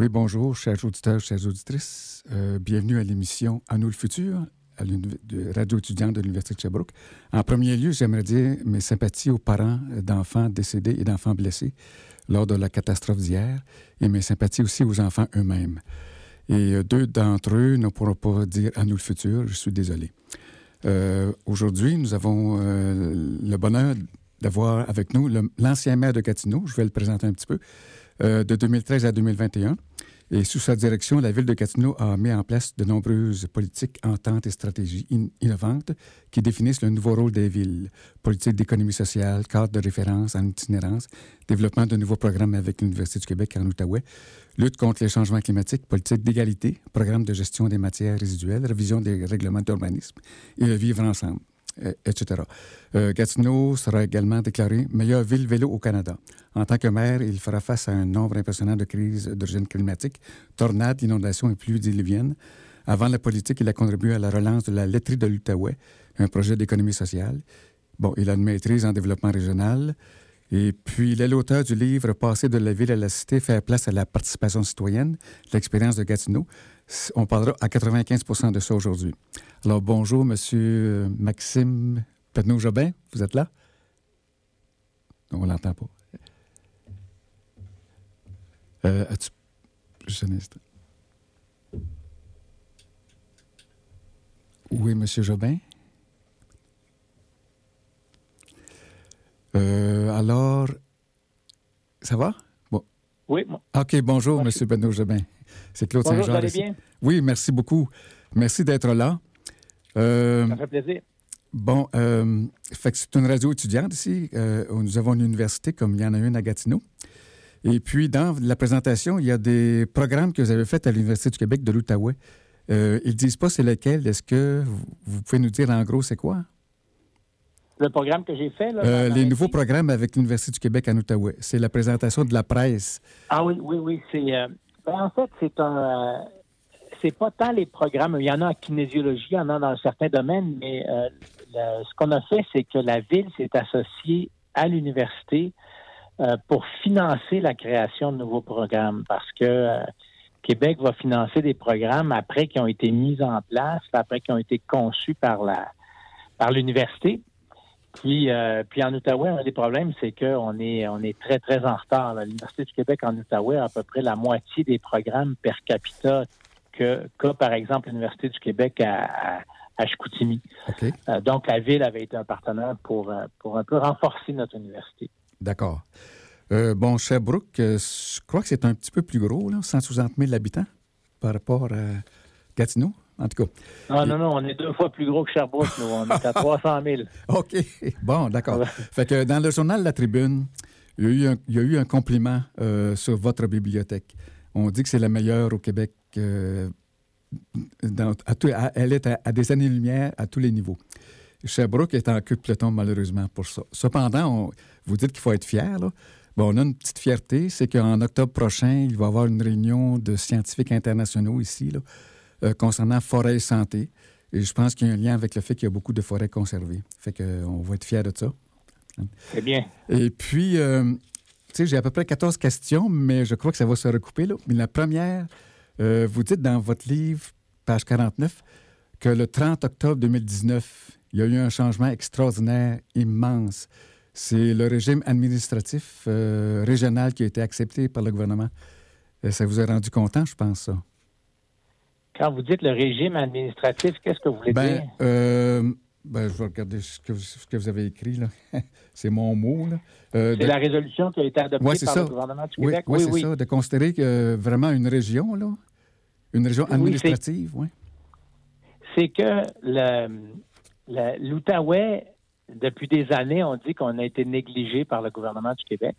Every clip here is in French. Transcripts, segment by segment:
Oui, bonjour, chers auditeurs, chères auditrices. Euh, bienvenue à l'émission À nous le futur, Radio étudiante de l'Université de Sherbrooke. En premier lieu, j'aimerais dire mes sympathies aux parents d'enfants décédés et d'enfants blessés lors de la catastrophe d'hier et mes sympathies aussi aux enfants eux-mêmes. Et euh, deux d'entre eux ne pourront pas dire À nous le futur, je suis désolé. Euh, Aujourd'hui, nous avons le bonheur d'avoir avec nous l'ancien maire de Gatineau, je vais le présenter un petit peu, de 2013 à 2021. Et sous sa direction, la ville de Gatineau a mis en place de nombreuses politiques, ententes et stratégies in- innovantes qui définissent le nouveau rôle des villes. Politique d'économie sociale, cadre de référence en itinérance, développement de nouveaux programmes avec l'Université du Québec en Outaouais, lutte contre les changements climatiques, politique d'égalité, programme de gestion des matières résiduelles, révision des règlements d'urbanisme et vivre ensemble, etc. Euh, Gatineau sera également déclarée meilleure ville vélo au Canada. En tant que maire, il fera face à un nombre impressionnant de crises d'origine climatique, tornades, inondations et pluies diluviennes. Avant la politique, il a contribué à la relance de la laiterie de l'Outaouais, un projet d'économie sociale. Bon, il a une maîtrise en développement régional. Et puis, il est l'auteur du livre Passer de la ville à la cité, faire place à la participation citoyenne, l'expérience de Gatineau. On parlera à 95% de ça aujourd'hui. Alors, bonjour, Monsieur Maxime Pedneau-Jobin, vous êtes là? Non, on l'entend pas. Euh, as-tu- Juste un instant. Oui, Monsieur Jobin? Euh, alors, ça va? Bon. Oui, moi. OK, bonjour, Monsieur Benoît Jobin. C'est Claude Saint-Jean. Oui, merci beaucoup. Merci d'être là. Euh, Ça fait plaisir. bon, euh, fait que c'est une radio étudiante ici. Euh, nous avons une université comme il y en a une à Gatineau. Et puis, dans la présentation, il y a des programmes que vous avez faits à l'Université du Québec de l'Outaouais. Euh, ils ne disent pas c'est lequel. Est-ce que vous, pouvez nous dire en gros c'est quoi? Le programme que j'ai fait, là, Euh, les nouveaux programmes avec l'Université du Québec en Outaouais. C'est la présentation de la presse. Ah oui, oui, oui. C'est, euh, en fait, c'est un. euh, c'est pas tant les programmes. Il y en a en kinésiologie, il y en a dans certains domaines, mais euh, ce qu'on a fait, c'est que la ville s'est associée à l'université euh, pour financer la création de nouveaux programmes parce que Québec va financer des programmes après qui ont été mis en place, après qui ont été conçus par l'université. Puis, euh, puis en Outaouais, un des problèmes, c'est qu'on est, on est très, très en retard. L'Université du Québec en Outaouais a à peu près la moitié des programmes per capita que, qu'a, par exemple, l'Université du Québec à, à, à Chicoutimi. Euh, donc, la ville avait été un partenaire pour, euh, pour un peu renforcer notre université. D'accord. Euh, bon, Sherbrooke, je crois que c'est un petit peu plus gros, là, 160 000 habitants par rapport à Gatineau, en tout cas. Non, non, non, on est deux fois plus gros que Sherbrooke, nous. On est à 300 000. OK. Bon, d'accord. Ouais. Fait que dans le journal La Tribune, il y a eu un, il y a eu un compliment euh, sur votre bibliothèque. On dit que c'est la meilleure au Québec. euh, dans- à tout- à- elle est à, à des années-lumière à tous les niveaux. Sherbrooke est en queue de peloton, malheureusement, pour ça. Cependant, on- vous dites qu'il faut être fier. Là. Bon, on a une petite fierté, c'est qu'en octobre prochain, il va y avoir une réunion de scientifiques internationaux ici là, euh, concernant forêt et santé. Et je pense qu'il y a un lien avec le fait qu'il y a beaucoup de forêts conservées. Fait qu'on va être fiers de ça. C'est bien. Et puis, euh, tu sais, j'ai à peu près 14 questions, mais je crois que ça va se recouper. Là. Mais la première, euh, vous dites dans votre livre, page 49, que le 30 octobre 2019, il y a eu un changement extraordinaire, immense. C'est le régime administratif euh, régional qui a été accepté par le gouvernement. Euh, ça vous a rendu content, je pense, ça? Quand vous dites le régime administratif, qu'est-ce que vous voulez Ben, dire? euh, ben, je vais regarder ce que vous, ce que vous avez écrit. là. c'est mon mot. Là. Euh, C'est de- la résolution qui a été adoptée Ouais, par ça. le gouvernement du Oui, Québec? oui, c'est ça, de considérer que euh, vraiment une région, là, une région Oui, administrative, oui. c'est que l'Outaouais, depuis des années, on dit qu'on a été négligé par le gouvernement du Québec.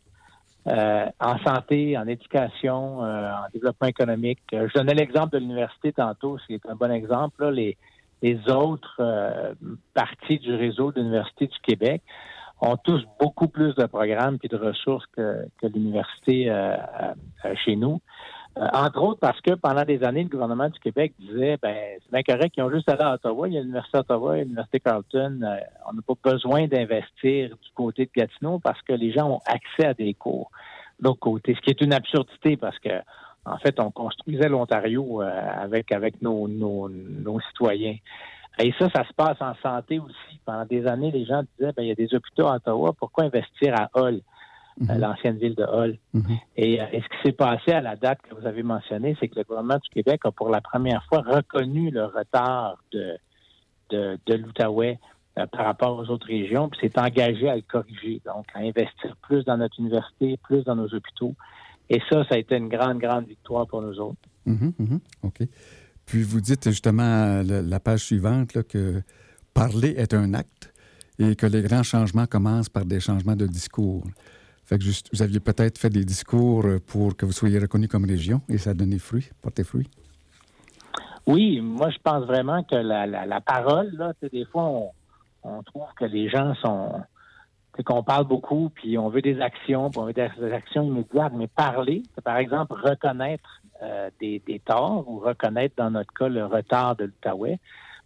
Euh, en santé, en éducation, euh, en développement économique. Euh, je donnais l'exemple de l'université tantôt, c'est un bon exemple. Les, les autres parties du réseau d'universités du Québec ont tous beaucoup plus de programmes et de ressources que, que l'université chez nous. Euh, entre autres parce que pendant des années, le gouvernement du Québec disait ben c'est bien correct qu'ils ont juste allé à Ottawa, il y a l'Université d'Ottawa, l'Université Carleton, euh, on n'a pas besoin d'investir du côté de Gatineau parce que les gens ont accès à des cours de l'autre côté, ce qui est une absurdité parce que en fait, on construisait l'Ontario euh, avec avec nos, nos, nos citoyens. Et ça, ça se passe en santé aussi. Pendant des années, les gens disaient, ben, il y a des hôpitaux à Ottawa, pourquoi investir à Hull? Mhm. l'ancienne ville de Hull. Mhm. Et, ce qui s'est passé à la date que vous avez mentionnée, c'est que le gouvernement du Québec a pour la première fois reconnu le retard de, de, l'Outaouais euh, par rapport aux autres régions, puis s'est engagé à le corriger, donc à investir plus dans notre université, plus dans nos hôpitaux. Et ça, ça a été une grande, grande victoire pour nous autres. Mhm, OK. Puis vous dites justement la, page suivante que parler est un acte et que les grands changements commencent par des changements de discours vous aviez peut-être fait des discours euh, pour que vous soyez reconnu comme région et ça a donné fruit, porté fruit? Oui, moi je pense vraiment que la, parole, là, des fois on, trouve que les gens sont qu'on parle beaucoup, puis on veut des actions, puis on veut des actions immédiates, mais parler, par exemple reconnaître euh, des, des torts ou reconnaître dans notre cas le retard de l'Outaouais,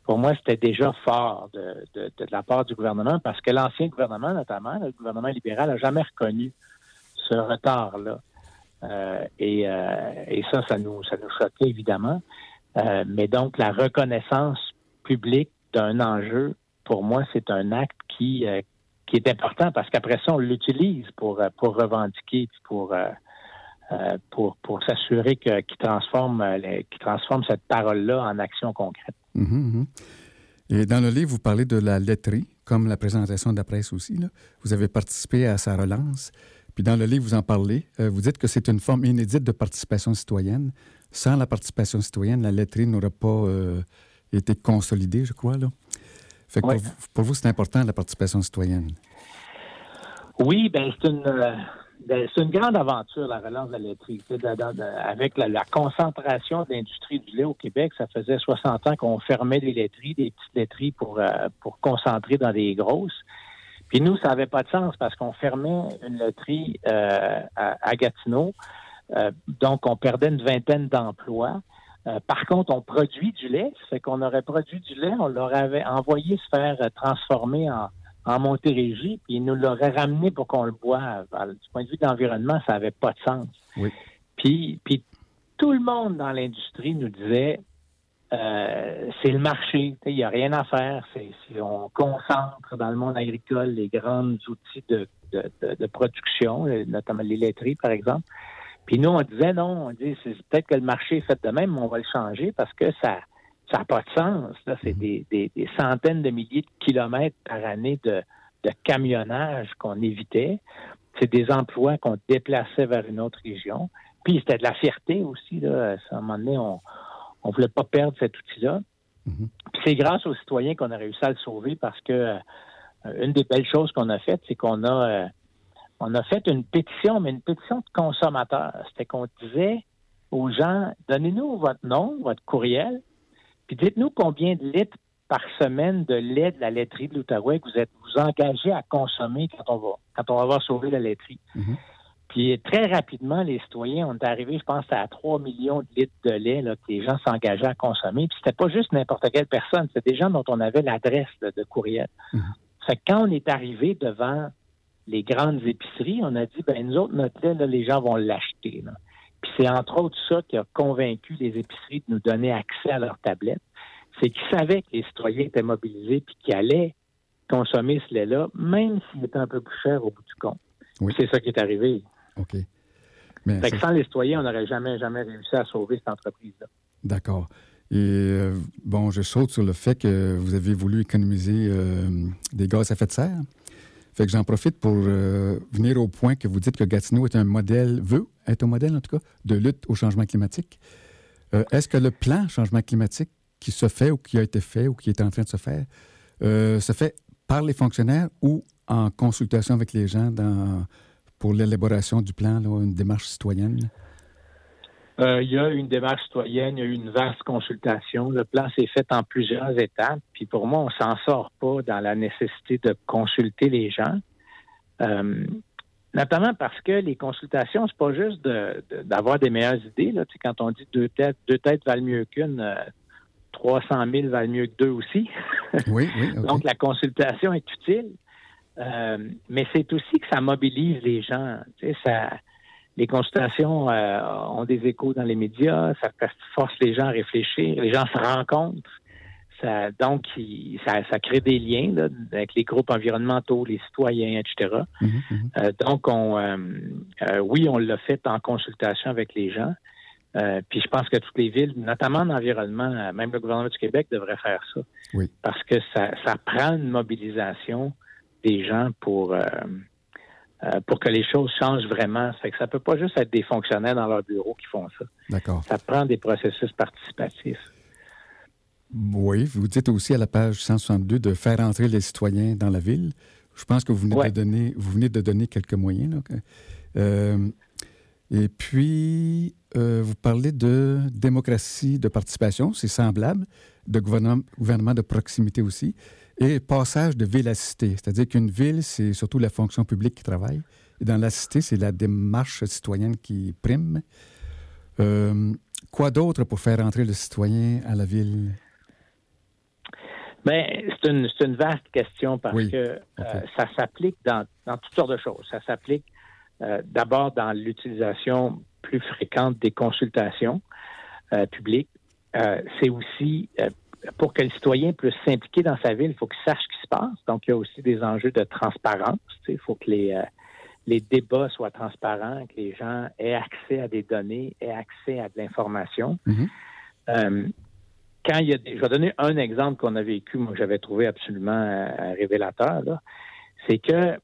pour moi, c'était déjà fort de, de, de, la part du gouvernement parce que l'ancien gouvernement, notamment, le gouvernement libéral, n'a jamais reconnu ce retard-là. Euh, et, euh, et, ça, ça nous, ça nous choquait évidemment. Euh, mais donc, la reconnaissance publique d'un enjeu, pour moi, c'est un acte qui, euh, qui est important parce qu'après ça, on l'utilise pour, pour revendiquer, pour, euh, pour, pour s'assurer qu'il transforme, euh, transforme cette parole-là en action concrète. Mhm, mhm. Et dans le livre, vous parlez de la laiterie, comme la présentation de la presse aussi. Là. Vous avez participé à sa relance. Puis dans le livre, vous en parlez. Euh, vous dites que c'est une forme inédite de participation citoyenne. Sans la participation citoyenne, la laiterie n'aurait pas été consolidée, je crois. Là. Fait que pour, vous, c'est important, la participation citoyenne. Oui, bien, c'est une ben, c'est une grande aventure, la relance de la laiterie. avec la, concentration de l'industrie du lait au Québec, ça faisait 60 ans qu'on fermait des laiteries, des petites laiteries pour, euh, pour concentrer dans des grosses. Puis nous, ça n'avait pas de sens parce qu'on fermait une laiterie euh, à, Gatineau. Euh, donc, on perdait une vingtaine d'emplois. par contre, on produit du lait. Fait qu'on aurait produit du lait, on leur avait envoyé se faire transformer en, en Montérégie, puis il nous l'aurait ramené pour qu'on le boive. du point de vue de l'environnement, ça n'avait pas de sens. Puis, puis tout le monde dans l'industrie nous disait euh, c'est le marché, il n'y a rien à faire. C'est, on concentre dans le monde agricole les grands outils de, de, production, notamment les laiteries, par exemple. Puis nous, on disait non, on dit c'est peut-être que le marché est fait de même, mais on va le changer parce que ça ça n'a pas de sens. Là, c'est mhm. des, centaines de milliers de kilomètres par année de, camionnage qu'on évitait. C'est des emplois qu'on déplaçait vers une autre région. Puis c'était de la fierté aussi. Là. À un moment donné, on ne voulait pas perdre cet outil-là. Mhm. Puis c'est grâce aux citoyens qu'on a réussi à le sauver parce que euh, une des belles choses qu'on a faites, c'est qu'on a euh, on a fait une pétition, mais une pétition de consommateurs. C'était qu'on disait aux gens, donnez-nous votre nom, votre courriel, puis dites-nous combien de litres par semaine de lait de la laiterie de l'Outaouais que vous êtes vous engagez à consommer quand on va quand on va avoir sauvé la laiterie. Mhm. Puis très rapidement, les citoyens ont arrivé, je pense, à 3 millions de litres de lait là, que les gens s'engageaient à consommer. Puis c'était pas juste n'importe quelle personne, c'était des gens dont on avait l'adresse de, courriel. Mhm. Fait que quand on est arrivé devant les grandes épiceries, on a dit ben nous autres, notre lait, là, les gens vont l'acheter. Puis c'est entre autres ça qui a convaincu les épiceries de nous donner accès à leurs tablettes. C'est qu'ils savaient que les citoyens étaient mobilisés puis qu'ils allaient consommer ce lait-là, même s'il était un peu plus cher au bout du compte. C'est ça qui est arrivé. OK. Mais fait que sans les citoyens, on n'aurait jamais, jamais réussi à sauver cette entreprise-là. D'accord. Et euh, bon, je saute sur le fait que vous avez voulu économiser euh, des gaz à effet de serre. Fait que j'en profite pour euh, venir au point que vous dites que Gatineau est un modèle, veut être un modèle en tout cas, de lutte au changement climatique. Euh, est-ce que le plan changement climatique qui se fait ou qui a été fait ou qui est en train de se faire, euh, se fait par les fonctionnaires ou en consultation avec les gens pour l'élaboration du plan, là, une démarche citoyenne? Euh, il y a une démarche citoyenne, il y a eu une vaste consultation. Le plan s'est fait en plusieurs étapes. Puis pour moi, on s'en sort pas dans la nécessité de consulter les gens. Euh, notamment parce que les consultations, c'est pas juste d'avoir des meilleures idées. Là. Tu sais, quand on dit deux têtes, deux têtes valent mieux qu'une, euh, 300 000 valent mieux que deux aussi. Oui, oui. Donc, la consultation est utile. Euh, mais c'est aussi que ça mobilise les gens. Tu sais, ça, les consultations euh, ont des échos dans les médias, ça force les gens à réfléchir, les gens se rencontrent. Ça, donc, il- ça, ça crée des liens là, avec les groupes environnementaux, les citoyens, etc. Mhm, mhm. Euh, donc, on, euh, euh, oui, on l'a fait en consultation avec les gens. Euh, puis je pense que toutes les villes, notamment en environnement, même le gouvernement du Québec devrait faire ça. Oui. Parce que ça, ça prend une mobilisation des gens pour, euh, euh, pour que les choses changent vraiment. Ça fait que ça peut pas juste être des fonctionnaires dans leur bureau qui font ça. D'accord. Ça prend des processus participatifs. Oui, vous dites aussi à la page 162 de faire entrer les citoyens dans la ville. Je pense que vous venez, Ouais. de, donner, vous venez de donner quelques moyens. là. Euh, et puis, euh, vous parlez de démocratie de participation, c'est semblable, de gouvernement, gouvernement de proximité aussi, et passage de ville à cité. C'est-à-dire qu'une ville, c'est surtout la fonction publique qui travaille. Et dans la cité, c'est la démarche citoyenne qui prime. Euh, quoi d'autre pour faire entrer le citoyen à la ville? Ben, c'est une, une vaste question parce Oui. que euh, ça s'applique dans, dans toutes sortes de choses. Ça s'applique euh, d'abord dans l'utilisation plus fréquente des consultations publiques. C'est aussi pour que le citoyen puisse s'impliquer dans sa ville, il faut qu'il sache ce qui se passe. Donc, il y a aussi des enjeux de transparence. Il faut que les, euh, les débats soient transparents, que les gens aient accès à des données, aient accès à de l'information. Mhm. Euh, quand il y a des- je vais donner un exemple qu'on a vécu, moi que j'avais trouvé absolument euh, révélateur, c'est que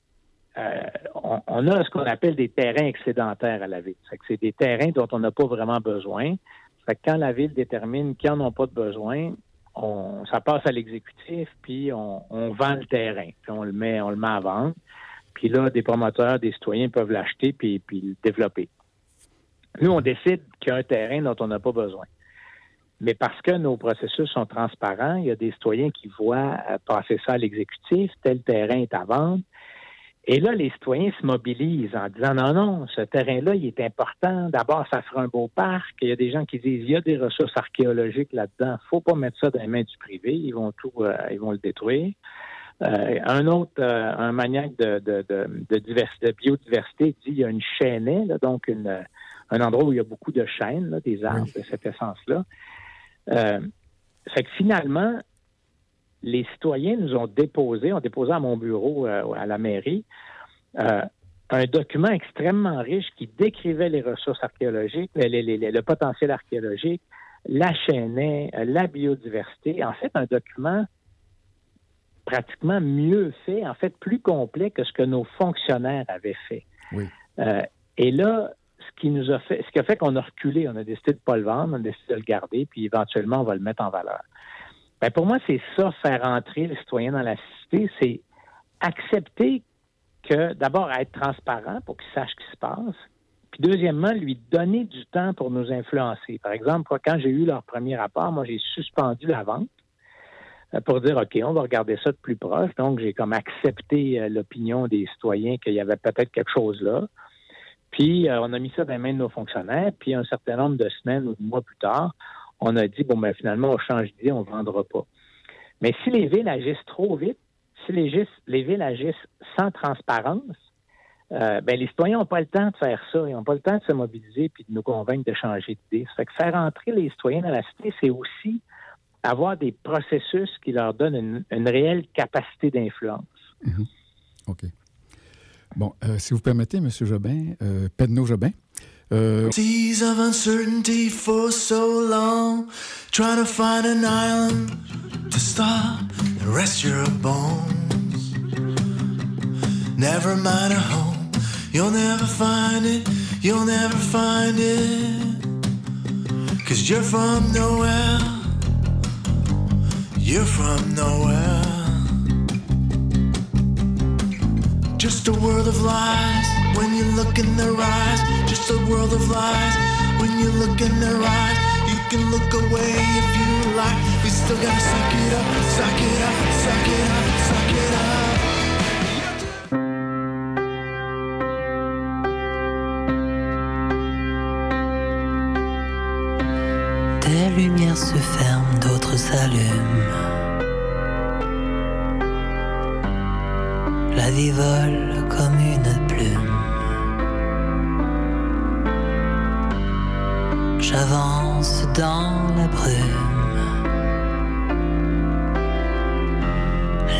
euh, on, on a ce qu'on appelle des terrains excédentaires à la ville. C'est des terrains dont on n'a pas vraiment besoin. Ça fait que quand la ville détermine qu'ils n'en ont pas de besoin, on, ça passe à l'exécutif, puis on, vend le terrain, on le met, on le met à vendre. Puis là, des promoteurs, des citoyens peuvent l'acheter puis, puis le développer. Nous, on décide qu'il y a un terrain dont on n'a pas besoin. Mais parce que nos processus sont transparents, il y a des citoyens qui voient euh, passer ça à l'exécutif, tel terrain est à vendre. Et là, les citoyens se mobilisent en disant non, non, ce terrain-là, il est important. D'abord, ça fera un beau parc. Il y a des gens qui disent il y a des ressources archéologiques là-dedans. faut pas mettre ça dans les mains du privé. Ils vont tout, euh, ils vont le détruire. Euh, un autre, euh, un maniaque de, de, de, de, diversité, de biodiversité dit il y a une chaînée, là, donc une, un endroit où il y a beaucoup de chênes, là, des arbres de cette essence-là. Euh, fait que finalement, les citoyens nous ont déposé, ont déposé à mon bureau euh, à la mairie euh, un document extrêmement riche qui décrivait les ressources archéologiques, les- les- les- le potentiel archéologique, la chaînée, la biodiversité. En fait, un document pratiquement mieux fait, en fait plus complet que ce que nos fonctionnaires avaient fait. Oui. Euh, et là, ce qui nous a fait, ce qui a fait qu'on a reculé, on a décidé de ne pas le vendre, on a décidé de le garder, puis éventuellement on va le mettre en valeur. Ben, pour moi, c'est ça, faire entrer le citoyen dans la cité, c'est accepter que d'abord être transparent pour qu'il sache ce qui se passe, puis deuxièmement, lui donner du temps pour nous influencer. Par exemple, quand j'ai eu leur premier rapport, moi j'ai suspendu la vente euh, pour dire OK, on va regarder ça de plus proche. Donc, j'ai comme accepté euh, l'opinion des citoyens qu'il y avait peut-être quelque chose là. Puis, euh, on a mis ça dans les mains de nos fonctionnaires. Puis, un certain nombre de semaines ou de mois plus tard, on a dit, bon, ben finalement, on change d'idée, on ne vendra pas. Mais si les villes agissent trop vite, si les, villes agissent sans transparence, euh, ben, les citoyens n'ont pas le temps de faire ça. Ils n'ont pas le temps de se mobiliser puis de nous convaincre de changer d'idée. Ça fait que faire entrer les citoyens dans la cité, c'est aussi avoir des processus qui leur donnent une, réelle capacité d'influence. OK. Bon, euh, si vous permettez, M. Jobin, euh, Pedno Jobin, euh, Days of uncertainty for so long, trying to find an island to stop and rest your bones. Never mind a home, you'll never find it, you'll never find it. Cause you're from nowhere, You're from nowhere. Just a world of lies when you look in their eyes. Just a world of lies when you look in their eyes. You can look away if you like. We still gotta suck it up, suck it up, suck it up, suck it up. Des lumières se ferment, d'autres s'allument. La vie vole comme une plume. Dans la brume.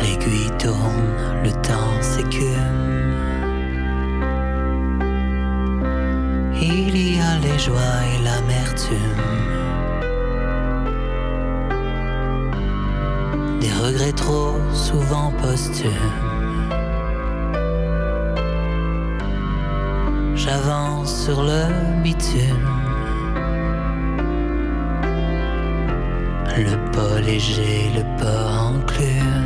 L'aiguille tourne, le temps s'écume. Il y a les joies et l'amertume. Des regrets trop souvent posthumes. J'avance sur le bitume. Le pas léger, le pas enclume.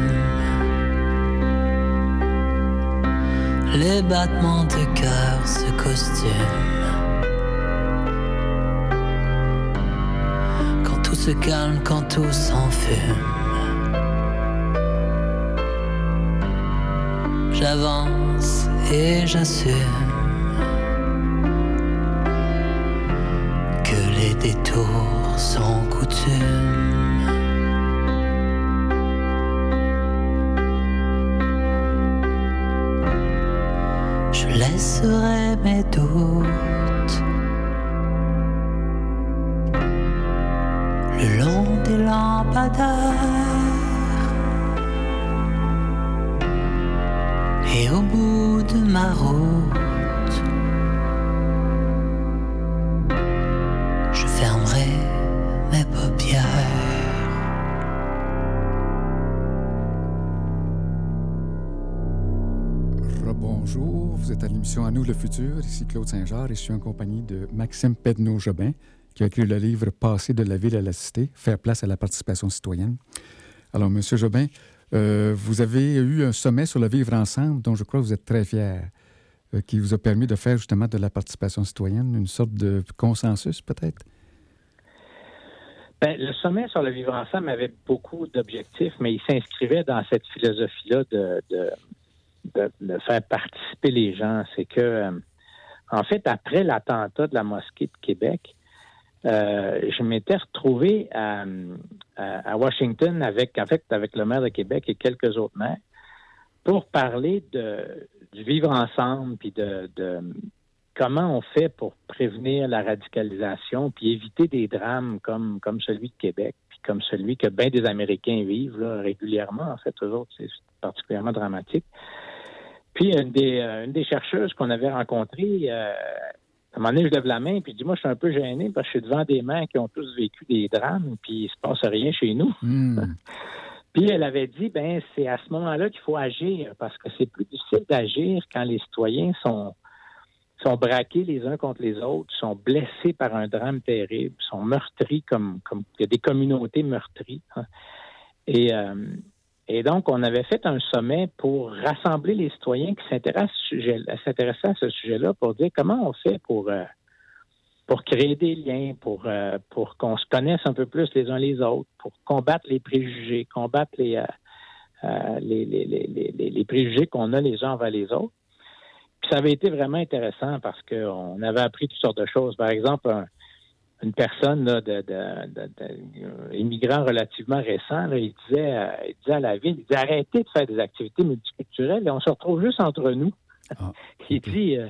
Les battements de cœur se costument. Quand tout se calme, quand tout s'enfume. J'avance et j'assume que les détours sont coutumes. Le futur. Ici Claude Saint-Jean et je suis en compagnie de Maxime Pedneau-Jobin qui a écrit le livre Passer de la ville à la cité, faire place à la participation citoyenne. Alors, Monsieur Jobin, euh, vous avez eu un sommet sur le vivre ensemble dont je crois que vous êtes très fier, euh, qui vous a permis de faire justement de la participation citoyenne une sorte de consensus peut-être? Ben, le sommet sur le vivre ensemble avait beaucoup d'objectifs, mais il s'inscrivait dans cette philosophie-là de, de, faire participer les gens. C'est que, euh, en fait, après l'attentat de la mosquée de Québec, euh, je m'étais retrouvé à, Washington avec, avec le maire de Québec et quelques autres maires pour parler de, du vivre ensemble, puis de, de comment on fait pour prévenir la radicalisation, puis éviter des drames comme, comme celui de Québec, puis comme celui que bien des Américains vivent là, régulièrement. En fait, eux autres, c'est particulièrement dramatique. Puis une des, euh, une des chercheuses qu'on avait rencontrées, euh, à un moment donné, je lève la main, puis je dis, moi, je suis un peu gêné parce que je suis devant des mains qui ont tous vécu des drames, puis il se passe rien chez nous. Hmm. Puis elle avait dit, ben c'est à ce moment-là qu'il faut agir parce que c'est plus difficile d'agir quand les citoyens sont sont braqués les uns contre les autres, sont blessés par un drame terrible, sont meurtris comme comme il y a des communautés meurtries. hein. Et euh, et donc on avait fait un sommet pour rassembler les citoyens qui s'intéressaient à ce sujet-là pour dire comment on fait pour euh, pour créer des liens, pour, euh, pour qu'on se connaisse un peu plus les uns les autres, pour combattre les préjugés, combattre les, euh, les, les, les, les, les préjugés qu'on a les uns envers les autres. Puis ça avait été vraiment intéressant parce qu'on avait appris toutes sortes de choses. Par exemple, un- une personne là, de, de, de, de- euh, immigrant relativement récent, là, il, disait, euh, il disait à la ville, il dit arrêtez de faire des activités multiculturelles et on se retrouve juste entre nous. Ah, il ok. dit euh,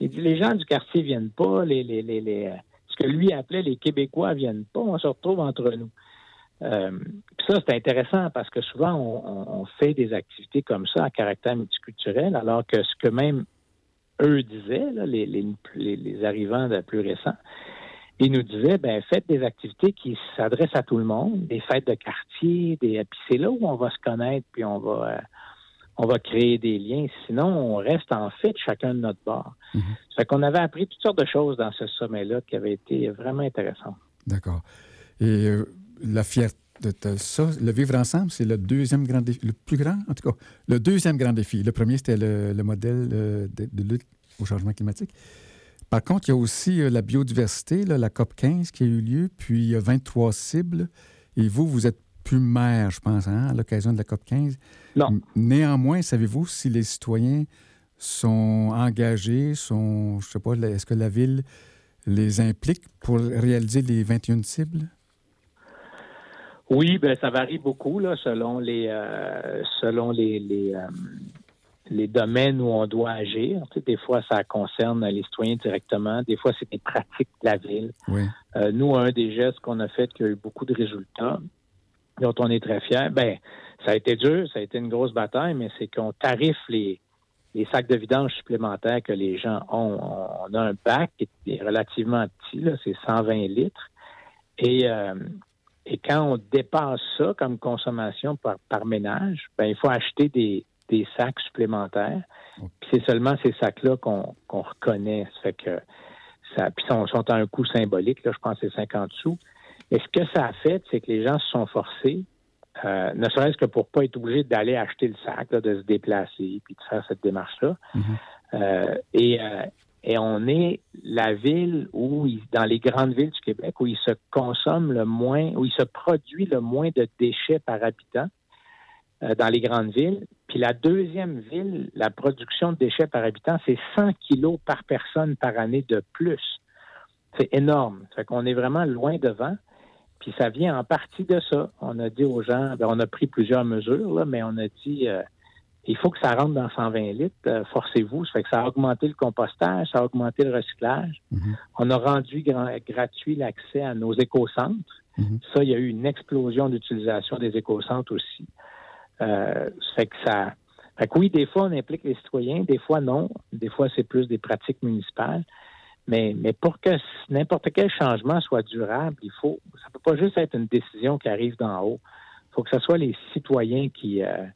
il dit les gens du quartier viennent pas, les, les, les, les, ce que lui appelait les Québécois viennent pas, on se retrouve entre nous. Euh, puis ça, c'est intéressant parce que souvent, on, fait des activités comme ça à caractère multiculturel, alors que ce que même eux disaient, là, les, les, les- les arrivants de plus récents, ils nous disaient, ben faites des activités qui s'adressent à tout le monde, des fêtes de quartier, des, puis c'est là où on va se connaître, puis on va, euh, on va créer des liens. Sinon, on reste en fait chacun de notre bord. Mhm. Ça fait qu'on avait appris toutes sortes de choses dans ce sommet-là qui avaient été vraiment intéressantes. D'accord. Et euh, la fierté, de, ça. Le vivre ensemble, c'est le deuxième grand défi, le plus grand, en tout cas, le deuxième grand défi. Le premier, c'était le, modèle euh, de, lutte au changement climatique. Par contre, il y a aussi euh, la biodiversité, la COP 15 qui a eu lieu, puis il y a 23 cibles. Et vous, vous êtes plus maire, je pense, hein, à l'occasion de la COP 15. Non. Néanmoins, savez-vous si les citoyens sont engagés, sont, je sais pas, est-ce que la ville les implique pour réaliser les 21 cibles? Oui, ben ça varie beaucoup là, selon les euh, selon les les, euh, les, domaines où on doit agir. des fois, ça concerne les citoyens directement. Des fois, c'est des pratiques de la ville. Oui. Euh, nous, un des gestes qu'on a fait qui a eu beaucoup de résultats, dont on est très fiers, ben ça a été dur, ça a été une grosse bataille, mais c'est qu'on tarife les les sacs de vidange supplémentaires que les gens ont. On a un bac qui est relativement petit, c'est 120 litres. Et et quand on dépasse ça comme consommation par, par ménage, ben, il faut acheter des, des sacs supplémentaires. Puis c'est seulement ces sacs-là qu'on reconnaît. Ça fait que ça, puis sont, sont à un coût symbolique, là, je pense que c'est 50 sous. Et ce que ça a fait, c'est que les gens se sont forcés, euh, ne serait-ce que pour pas être obligés d'aller acheter le sac, là, de se déplacer, puis de faire cette démarche-là. Mm-hmm. euh, et, euh, et on est la ville où, dans les grandes villes du Québec, où il se consomme le moins, où il se produit le moins de déchets par habitant dans les grandes villes. Puis la deuxième ville, la production de déchets par habitant, c'est 100 kilos par personne par année de plus. C'est énorme. Fait qu'on est vraiment loin devant. Puis ça vient en partie de ça. On a dit aux gens, ben, on a pris plusieurs mesures, là, mais on a dit euh, il faut que ça rentre dans 120 litres. Euh, forcez-vous. Ça fait que ça a augmenté le compostage, ça a augmenté le recyclage. Mhm. On a rendu gratuit l'accès à nos écocentres. Mhm. Ça, il y a eu une explosion d'utilisation des écocentres aussi. Euh, fait que ça. Fait que oui, des fois, on implique les citoyens, des fois, non. Des fois, c'est plus des pratiques municipales. Mais, mais pour que n'importe quel changement soit durable, il faut. Ça peut pas juste être une décision qui arrive d'en haut. Il faut que ce soit les citoyens qui. Euh,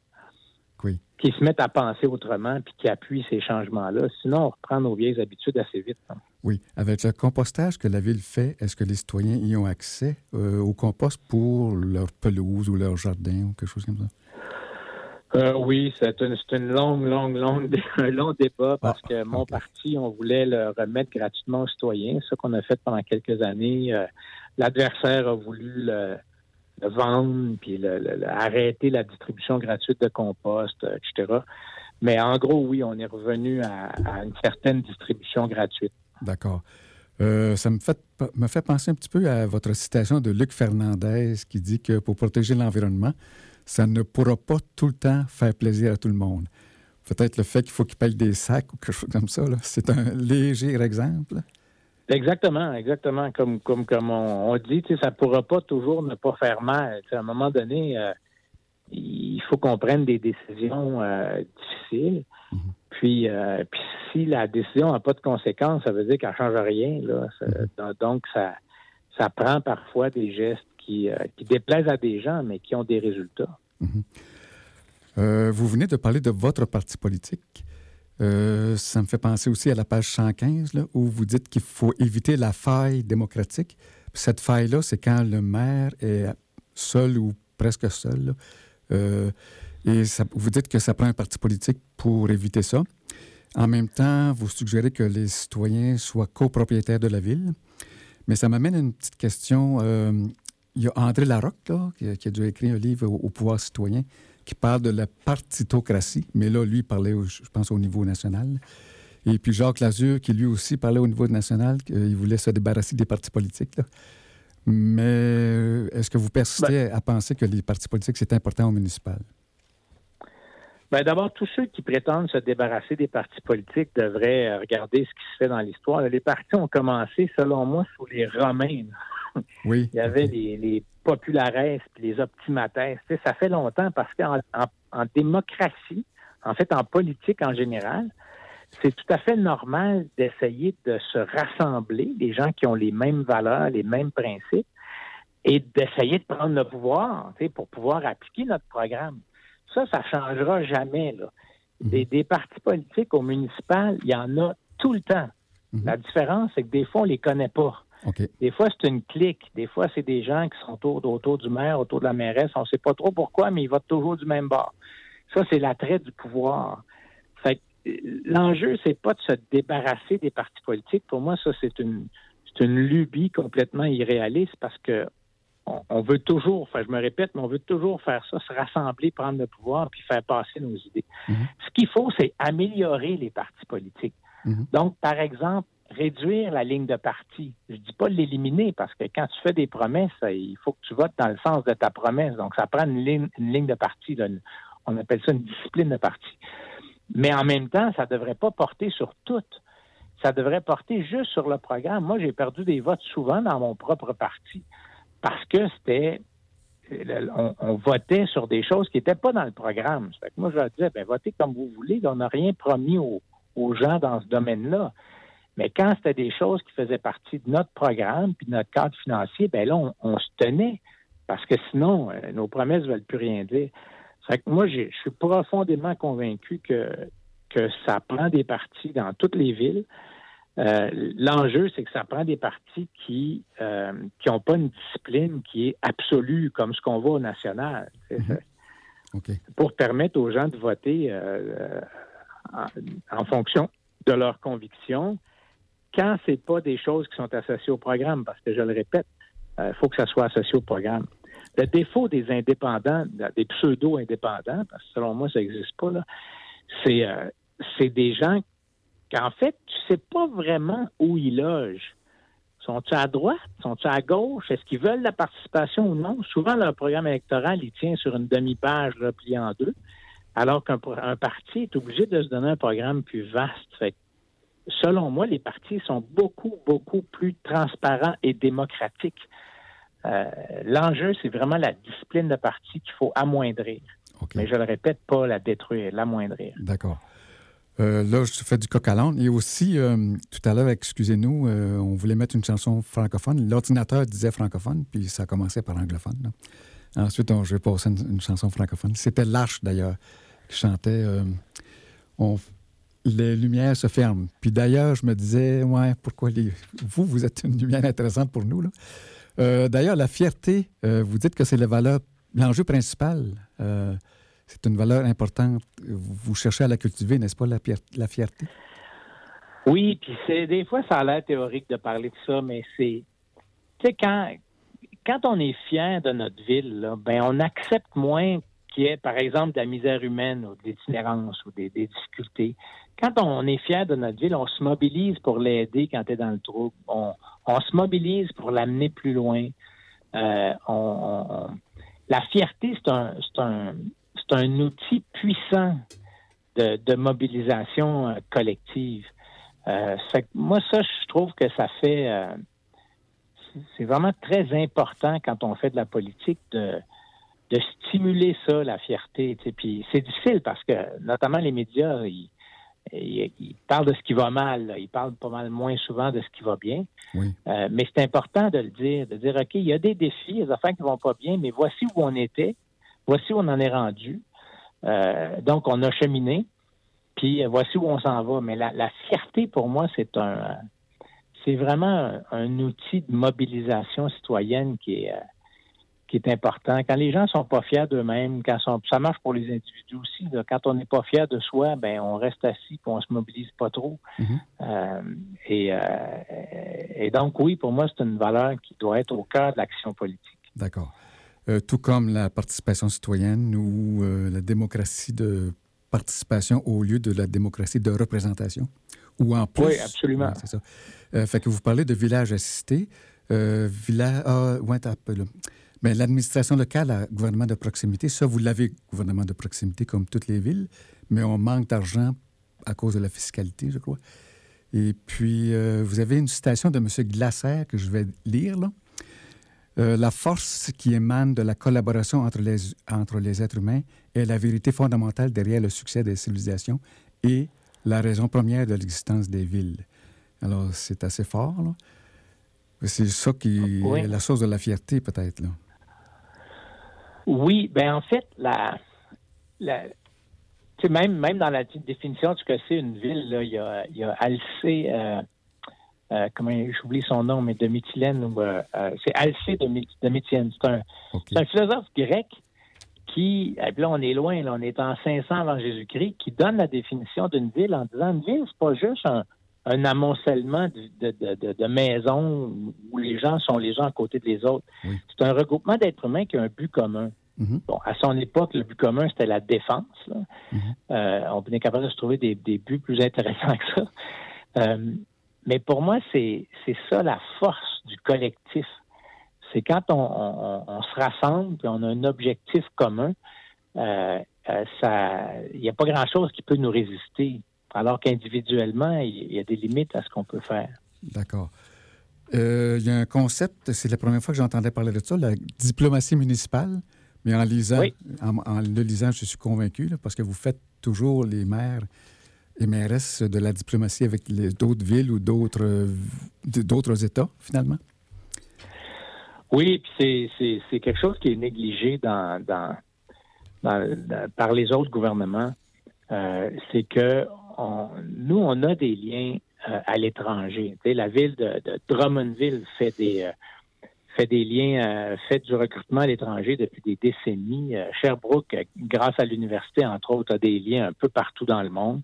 qui se mettent à penser autrement puis qui appuient ces changements-là. Sinon, on reprend nos vieilles habitudes assez vite. Hein. Oui. Avec le compostage que la ville fait, est-ce que les citoyens y ont accès euh, au compost pour leur pelouse ou leur jardin ou quelque chose comme ça? Euh, oui, c'est une, longue, longue, longue, un long débat parce ah, que mon parti, on voulait le remettre gratuitement aux citoyens. Ce qu'on a fait pendant quelques années. Euh, l'adversaire a voulu le, le vendre, puis le, arrêter la distribution gratuite de compost, etc. Mais en gros, oui, on est revenu à, une certaine distribution gratuite. D'accord. Euh, ça me fait, me fait penser un petit peu à votre citation de Luc Fernandez qui dit que pour protéger l'environnement, ça ne pourra pas tout le temps faire plaisir à tout le monde. Peut-être le fait qu'il faut qu'il paye des sacs ou quelque chose comme ça, c'est un léger exemple? Exactement, exactement. Comme, comme, comme on, dit, ça ne pourra pas toujours ne pas faire mal. à un moment donné, euh, il faut qu'on prenne des décisions euh, difficiles. Mm-hmm. Puis, euh, puis si la décision n'a pas de conséquences, ça veut dire qu'elle ne change rien. Là. Mm-hmm. Donc, ça, ça prend parfois des gestes qui, qui déplaisent à des gens, mais qui ont des résultats. Mm-hmm. vous venez de parler de votre parti politique. Euh, ça me fait penser aussi à la page 115, là, où vous dites qu'il faut éviter la faille démocratique. cette faille-là, c'est quand le maire est seul ou presque seul. Euh, et vous dites que ça prend un parti politique pour éviter ça. En même temps, vous suggérez que les citoyens soient copropriétaires de la ville. Mais ça m'amène à une petite question. Euh, il y a André Larocque, là, qui, a, qui, a dû écrire un livre au pouvoir citoyen qui parle de la partitocratie, mais là, lui parlait, je pense, au niveau national. Et puis Jacques Lazur, qui lui aussi parlait au niveau national, qu'il voulait se débarrasser des partis politiques. Mais euh, est-ce que vous persistez ben- à penser que les partis politiques, c'est important au municipal? Bien, d'abord, tous ceux qui prétendent se débarrasser des partis politiques devraient regarder ce qui se fait dans l'histoire. Les partis ont commencé, selon moi, sous les Romains. Oui. Il y avait les, les populares et les optimates. ça fait longtemps parce qu'en en, démocratie, en fait, en politique en général, c'est tout à fait normal d'essayer de se rassembler, les gens qui ont les mêmes valeurs, les mêmes principes, et d'essayer de prendre le pouvoir pour pouvoir appliquer notre programme. Ça, ça ne changera jamais. Là. Mhm. Des, des, partis politiques au municipal, il y en a tout le temps. Mhm. La différence, c'est que des fois, on ne les connaît pas. Des fois, c'est une clique. Des fois, c'est des gens qui sont autour, autour du maire, autour de la mairesse. On ne sait pas trop pourquoi, mais ils votent toujours du même bord. Ça, c'est l'attrait du pouvoir. Fait l'enjeu, c'est pas de se débarrasser des partis politiques. Pour moi, ça, c'est une, c'est une lubie complètement irréaliste parce que on, veut toujours, enfin, je me répète, mais on veut toujours faire ça, se rassembler, prendre le pouvoir, puis faire passer nos idées. Mhm. Ce qu'il faut, c'est améliorer les partis politiques. Mhm. Donc, par exemple, réduire la ligne de parti. Je dis pas l'éliminer parce que quand tu fais des promesses, il faut que tu votes dans le sens de ta promesse. Donc, ça prend une ligne, une ligne de parti. On appelle ça une discipline de parti. Mais en même temps, ça ne devrait pas porter sur tout. Ça devrait porter juste sur le programme. Moi, j'ai perdu des votes souvent dans mon propre parti parce que c'était on, votait sur des choses qui n'étaient pas dans le programme. moi, je leur disais, ben, votez comme vous voulez, on n'a rien promis aux, gens dans ce domaine-là. Mais quand c'était des choses qui faisaient partie de notre programme puis de notre cadre financier, ben là, on, se tenait. Parce que sinon, euh, nos promesses ne veulent plus rien dire. moi, je suis profondément convaincu que, que ça prend des partis dans toutes les villes. Euh, l'enjeu, c'est que ça prend des partis qui euh, qui n'ont pas une discipline qui est absolue comme ce qu'on voit au national. Mhm. Pour permettre aux gens de voter euh, en, fonction de leurs convictions quand c'est pas des choses qui sont associées au programme, parce que je le répète, il faut que ça soit associé au programme. Le défaut des indépendants, des pseudo-indépendants, parce que selon moi, ça n'existe pas, là, c'est des gens qu'en fait, tu sais pas vraiment où ils logent. Sont-ils à droite? Sont-ils à gauche? Est-ce qu'ils veulent la participation ou non? Souvent, leur programme électoral, il tient sur une demi-page repliée en deux, alors qu'un parti est obligé de se donner un programme plus vaste. selon moi, les partis sont beaucoup, beaucoup plus transparents et démocratiques. Euh, l'enjeu, c'est vraiment la discipline de parti qu'il faut amoindrir. Mais je le répète, pas la détruire, l'amoindrir. D'accord. Euh, là, je fais du coq à l'âne. Et aussi, euh, tout à l'heure, excusez-nous, euh, on voulait mettre une chanson francophone. L'ordinateur disait francophone, puis ça commençait par anglophone. Ensuite, je vais passer une, chanson francophone. C'était L'Arche, d'ailleurs, qui chantait Les lumières se ferment. Puis d'ailleurs, je me disais, ouais, pourquoi les... vous, vous êtes une lumière intéressante pour nous. d'ailleurs, la fierté, vous dites que c'est le valeur, l'enjeu principal c'est une valeur importante. Vous cherchez à la cultiver, n'est-ce pas, la, fierté? Oui, puis c'est des fois, ça a l'air théorique de parler de ça, mais c'est. Tu sais, quand, quand on est fier de notre ville, ben, on accepte moins qu'il y ait, par exemple, de la misère humaine ou de l'itinérance ou des, difficultés. Quand on est fier de notre ville, on se mobilise pour l'aider quand elle est dans le trouble. On, se mobilise pour l'amener plus loin. Euh, la fierté, c'est un outil puissant de, mobilisation euh, collective. Euh, moi, ça, je trouve que ça fait. Euh, c'est vraiment très important quand on fait de la politique de, de stimuler ça, la fierté. Puis c'est difficile parce que, notamment les médias, ils, parlent de ce qui va mal. Ils parlent pas mal moins souvent de ce qui va bien. mais c'est important de le dire, de dire, OK, il y a des défis, des affaires qui vont pas bien, mais voici où on était. Voici où on en est rendu. Euh, donc, on a cheminé, puis voici où on s'en va. Mais la, fierté, pour moi, c'est un, c'est vraiment un, outil de mobilisation citoyenne qui est, qui est important. Quand les gens sont pas fiers d'eux-mêmes, quand ça marche pour les individus aussi. quand on n'est pas fier de soi, ben on reste assis, puis on se mobilise pas trop. Mm-hmm. Euh, et, euh, et donc, oui, pour moi, c'est une valeur qui doit être au cœur de l'action politique. D'accord. Euh, tout comme la participation citoyenne ou euh, la démocratie de participation au lieu de la démocratie de représentation. Ou en plus. Oui, absolument. c'est ça. Euh, fait que vous parlez de village assisté. village. Ah, ouais, Mais l'administration locale, le gouvernement de proximité, ça, vous l'avez, gouvernement de proximité, comme toutes les villes, mais on manque d'argent à cause de la fiscalité, je crois. Et puis, vous avez une citation de M. Glaser que je vais lire, là. Euh, la force qui émane de la collaboration entre les, entre les êtres humains est la vérité fondamentale derrière le succès des civilisations et la raison première de l'existence des villes. Alors, c'est assez fort, là. C'est ça qui est la source de la fierté, peut-être, là. Oui, ben en fait, la, la même, même dans la définition de ce que c'est une ville, là, il y a, il y a Alcé, euh, euh, comment j'oublie son nom, mais de Mytilène, ou euh, euh, c'est Alcée de, de Mytilène. C'est un, un, philosophe grec qui, et puis là on est loin, là, on est en 500 avant Jésus-Christ, qui donne la définition d'une ville en disant une ville, c'est pas juste un, un amoncellement de, de, de, de, maisons où les gens sont les gens à côté des autres. Oui. C'est un regroupement d'êtres humains qui a un but commun. Mm-hmm. Bon, à son époque, le but commun, c'était la défense. Mm-hmm. euh, on est capable de se trouver des, des, buts plus intéressants que ça. Euh, mais pour moi, c'est ça la force du collectif. C'est quand on, on, on, se rassemble et on a un objectif commun, euh, euh, ça, il n'y a pas grand-chose qui peut nous résister. Alors qu'individuellement, il y a des limites à ce qu'on peut faire. D'accord. Euh, il y a un concept, c'est la première fois que j'entendais parler de ça, la diplomatie municipale. Mais en lisant, oui. en, en, le lisant, je suis convaincu, là, parce que vous faites toujours les maires de la diplomatie avec d'autres villes ou d'autres d'autres États, finalement? Oui, puis c'est quelque chose qui est négligé par les autres gouvernements. Euh, c'est que nous, on a des liens euh, à l'étranger. La ville de, Drummondville fait des, euh, fait des liens, euh, fait du recrutement à l'étranger depuis des décennies. Euh, Sherbrooke, grâce à l'université, entre autres, a des liens un peu partout dans le monde.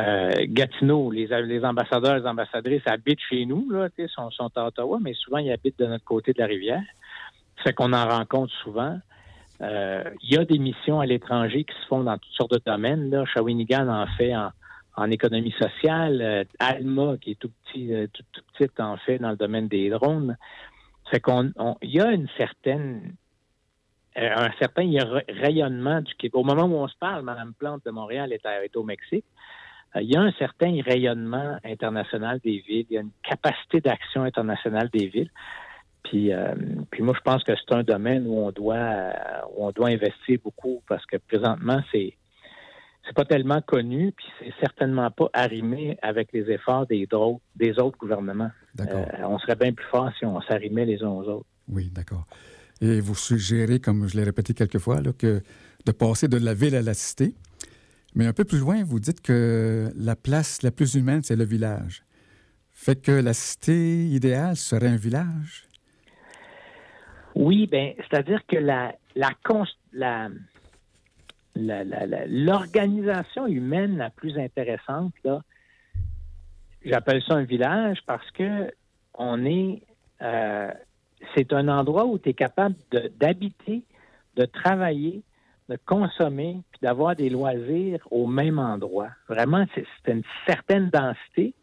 Euh, Gatineau, les, les ambassadeurs, les ambassadrices habitent chez nous, là, sont, sont à Ottawa, mais souvent ils habitent de notre côté de la rivière. Fait qu'on en rencontre souvent. Euh, il y a des missions à l'étranger qui se font dans toutes sortes de domaines. Là. Shawinigan en fait en, économie sociale. Euh, Alma, qui est tout petit, tout, tout petit, en fait dans le domaine des drones. Fait qu'on il y a une certaine un certain rayonnement du Québec. Au moment où on se parle, Mme Plante de Montréal est, est au Mexique. Euh, il y a un certain rayonnement international des villes. Il y a une capacité d'action internationale des villes. Puis, euh, puis moi, je pense que c'est un domaine où on doit où on doit investir beaucoup parce que présentement, c'est c'est pas tellement connu, puis c'est certainement pas arrimé avec les efforts des, autres, des autres gouvernements. Euh, on serait bien plus fort si on s'arrimait les uns aux autres. Oui, d'accord. Et vous suggérez, comme je l'ai répété quelques fois, là, que de passer de la ville à la cité. Mais un peu plus loin, vous dites que la place la plus humaine, c'est le village. Fait que la cité idéale serait un village? Oui, bien, c'est-à-dire que la, la, la, l'organisation humaine la plus intéressante, là, j'appelle ça un village parce que on est euh, c'est un endroit où tu es capable d'habiter, de, de, travailler, de consommer, puis d'avoir des loisirs au même endroit. Vraiment, c'est une certaine densité.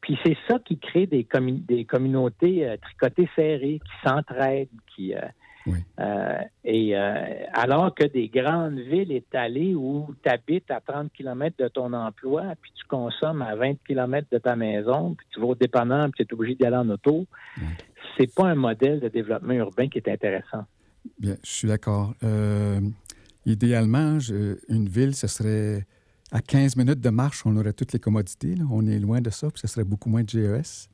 Puis c'est ça qui crée des, commun des communautés euh, tricotées serrées, qui s'entraident, qui, euh, oui. Euh, et alors que des grandes villes étalées où tu habites à 30 km de ton emploi, puis tu consommes à 20 km de ta maison, puis tu vas au dépanneur, puis tu es obligé d'y aller en auto, oui. c'est pas un modèle de développement urbain qui est intéressant. Bien, je suis d'accord. Euh, idéalement, je, une ville, ce serait à 15 minutes de marche, on aurait toutes les commodités. Là. On est loin de ça, puis ce serait beaucoup moins de GES.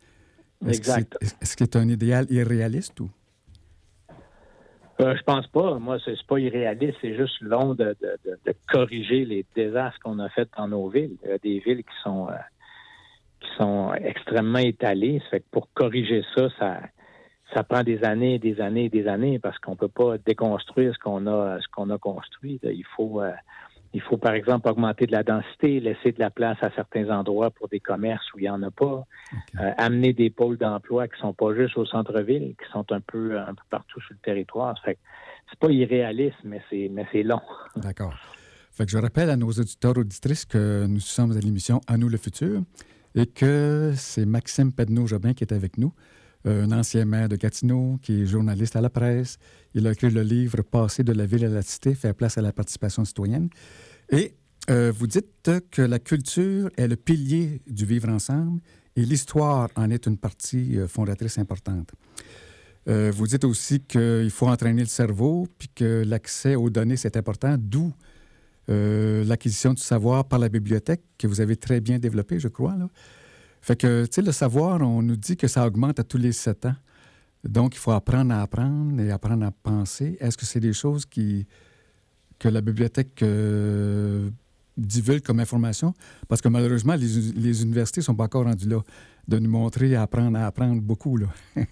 Est-ce exact. Que est, est-ce que c'est un idéal irréaliste ou? Euh, je pense pas. Moi, c'est pas irréaliste. C'est juste long de, de, de, de, corriger les désastres qu'on a faits dans nos villes. Il y a des villes qui sont euh, qui sont extrêmement étalées. Ça fait que pour corriger ça, ça ça prend des années, des années, des années parce qu'on peut pas déconstruire ce qu'on a ce qu'on a construit. Il faut euh, il faut, par exemple, augmenter de la densité, laisser de la place à certains endroits pour des commerces où il n'y en a pas, okay. euh, amener des pôles d'emploi qui ne sont pas juste au centre-ville, qui sont un peu, un peu partout sur le territoire. Ce n'est pas irréaliste, mais c'est, mais c'est long. D'accord. Fait que je rappelle à nos auditeurs auditrices que nous sommes à l'émission À nous le futur et que c'est Maxime Pedneau-Jobin qui est avec nous, un ancien maire de Gatineau qui est journaliste à la presse. Il a écrit le livre Passer de la ville à la cité, faire place à la participation citoyenne. Et euh, vous dites que la culture est le pilier du vivre ensemble et l'histoire en est une partie euh, fondatrice importante. Euh, vous dites aussi qu'il faut entraîner le cerveau, puis que l'accès aux données, c'est important, d'où euh, l'acquisition du savoir par la bibliothèque, que vous avez très bien développé, je crois. Là. Fait que, tu sais, le savoir, on nous dit que ça augmente à tous les sept ans. Donc, il faut apprendre à apprendre et apprendre à penser. Est-ce que c'est des choses qui, que la bibliothèque euh, divulgue comme information? Parce que malheureusement, les, les universités ne sont pas encore rendues là. de nous montrer, apprendre, à apprendre beaucoup. Là.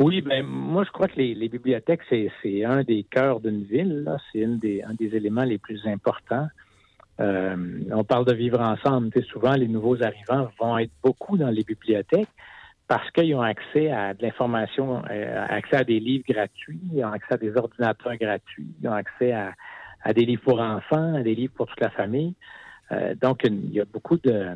oui, ben moi je crois que les, bibliothèques, c'est un des cœurs d'une ville. C'est un des éléments les plus importants. Euh, on parle de vivre ensemble. souvent, les nouveaux arrivants vont être beaucoup dans les bibliothèques parce qu'ils ont accès à de l'information, euh, accès à des livres gratuits, ils ont accès à des ordinateurs gratuits, ils ont accès à, des livres pour enfants, à des livres pour toute la famille. Euh, donc, il y a beaucoup de...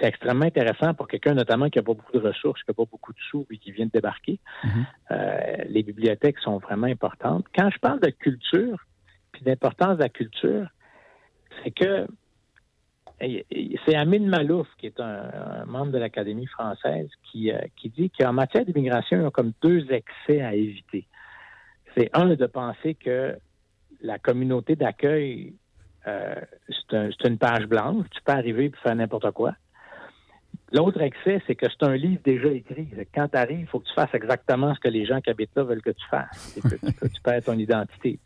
C'est extrêmement intéressant pour quelqu'un, notamment qui n'a pas beaucoup de ressources, qui n'a pas beaucoup de sous et qui vient de débarquer. Mm-hmm. les bibliothèques sont vraiment importantes. Quand je parle de culture, puis d'importance de la culture, c'est que c'est Amine Malouf, qui est un, membre de l'Académie française, qui, euh, qui dit qu'en matière d'immigration, il y a comme deux excès à éviter. C'est un de penser que la communauté d'accueil, euh, c'est une page blanche, tu peux arriver et faire n'importe quoi. L'autre excès, c'est que c'est un livre déjà écrit. Quand tu arrives, il faut que tu fasses exactement ce que les gens qui habitent là veulent que tu fasses. Tu perds ton identité.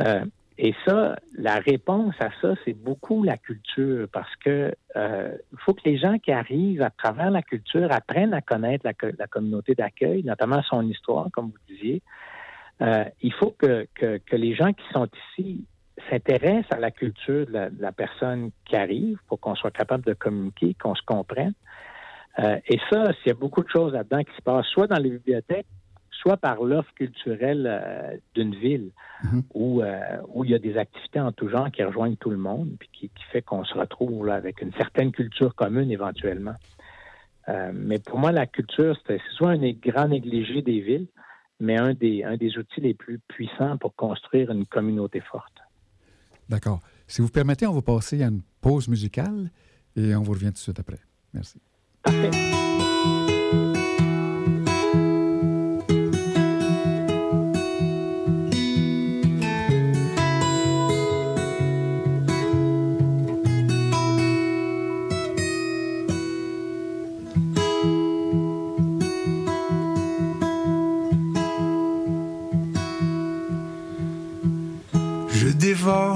Euh, et ça, la réponse à ça, c'est beaucoup la culture, parce que euh, faut que les gens qui arrivent à travers la culture apprennent à connaître la, communauté d'accueil, notamment son histoire, comme vous disiez. Euh, il faut que, les gens qui sont ici s'intéressent à la culture de la, personne qui arrive pour qu'on soit capable de communiquer, qu'on se comprenne. Euh, et ça, s'il y a beaucoup de choses là-dedans qui se passent, soit dans les bibliothèques, soit par l'offre culturelle euh, d'une ville mhm. où, euh, où il y a des activités en tout genre qui rejoignent tout le monde, puis qui, fait qu'on se retrouve avec une certaine culture commune éventuellement. Euh, mais pour moi, la culture, c'est soit un grand négligé des villes, mais un des, un des outils les plus puissants pour construire une communauté forte. D'accord. Si vous permettez, on va passer à une pause musicale et on vous revient tout de suite après. Merci. Parfait.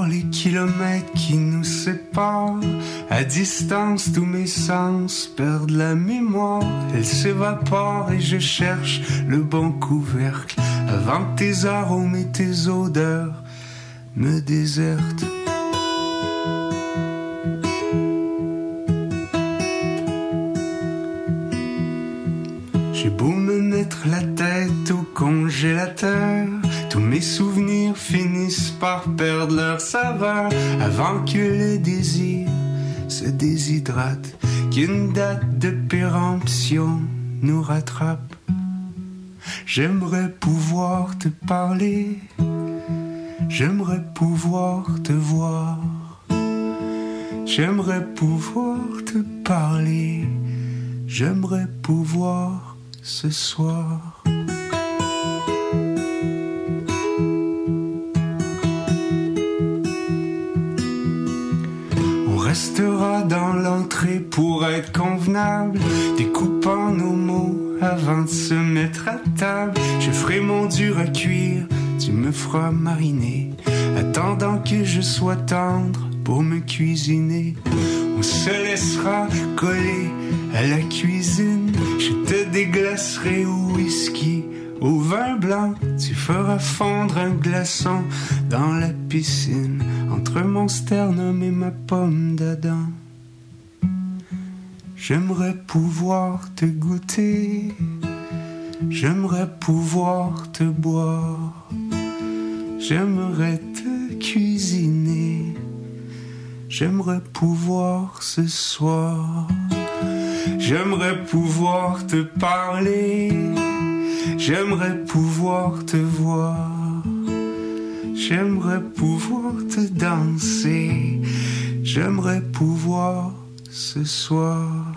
Les kilomètres qui nous séparent. À distance, tous mes sens perdent la mémoire. Elle s'évapore et je cherche le bon couvercle avant que tes arômes et tes odeurs me désertent. J'ai beau me mettre la tête au congélateur tous mes souvenirs finissent par perdre leur saveur avant que le désir se déshydrate, qu'une date de péremption nous rattrape. J'aimerais pouvoir te parler, j'aimerais pouvoir te voir, j'aimerais pouvoir te parler, j'aimerais pouvoir ce soir. restera dans l'entrée pour être convenable, découpant nos mots avant de se mettre à table. Je ferai mon dur à cuire, tu me feras mariner, attendant que je sois tendre pour me cuisiner. On se laissera coller à la cuisine, te déglacerai au whisky. Au vin blanc, tu feras fondre un glaçon dans la piscine entre mon sternum et ma pomme d'Adam. J'aimerais pouvoir te goûter, j'aimerais pouvoir te boire, j'aimerais te cuisiner, j'aimerais pouvoir ce soir, j'aimerais pouvoir te parler, j'aimerais pouvoir te voir. J'aimerais pouvoir te danser, j'aimerais pouvoir ce soir.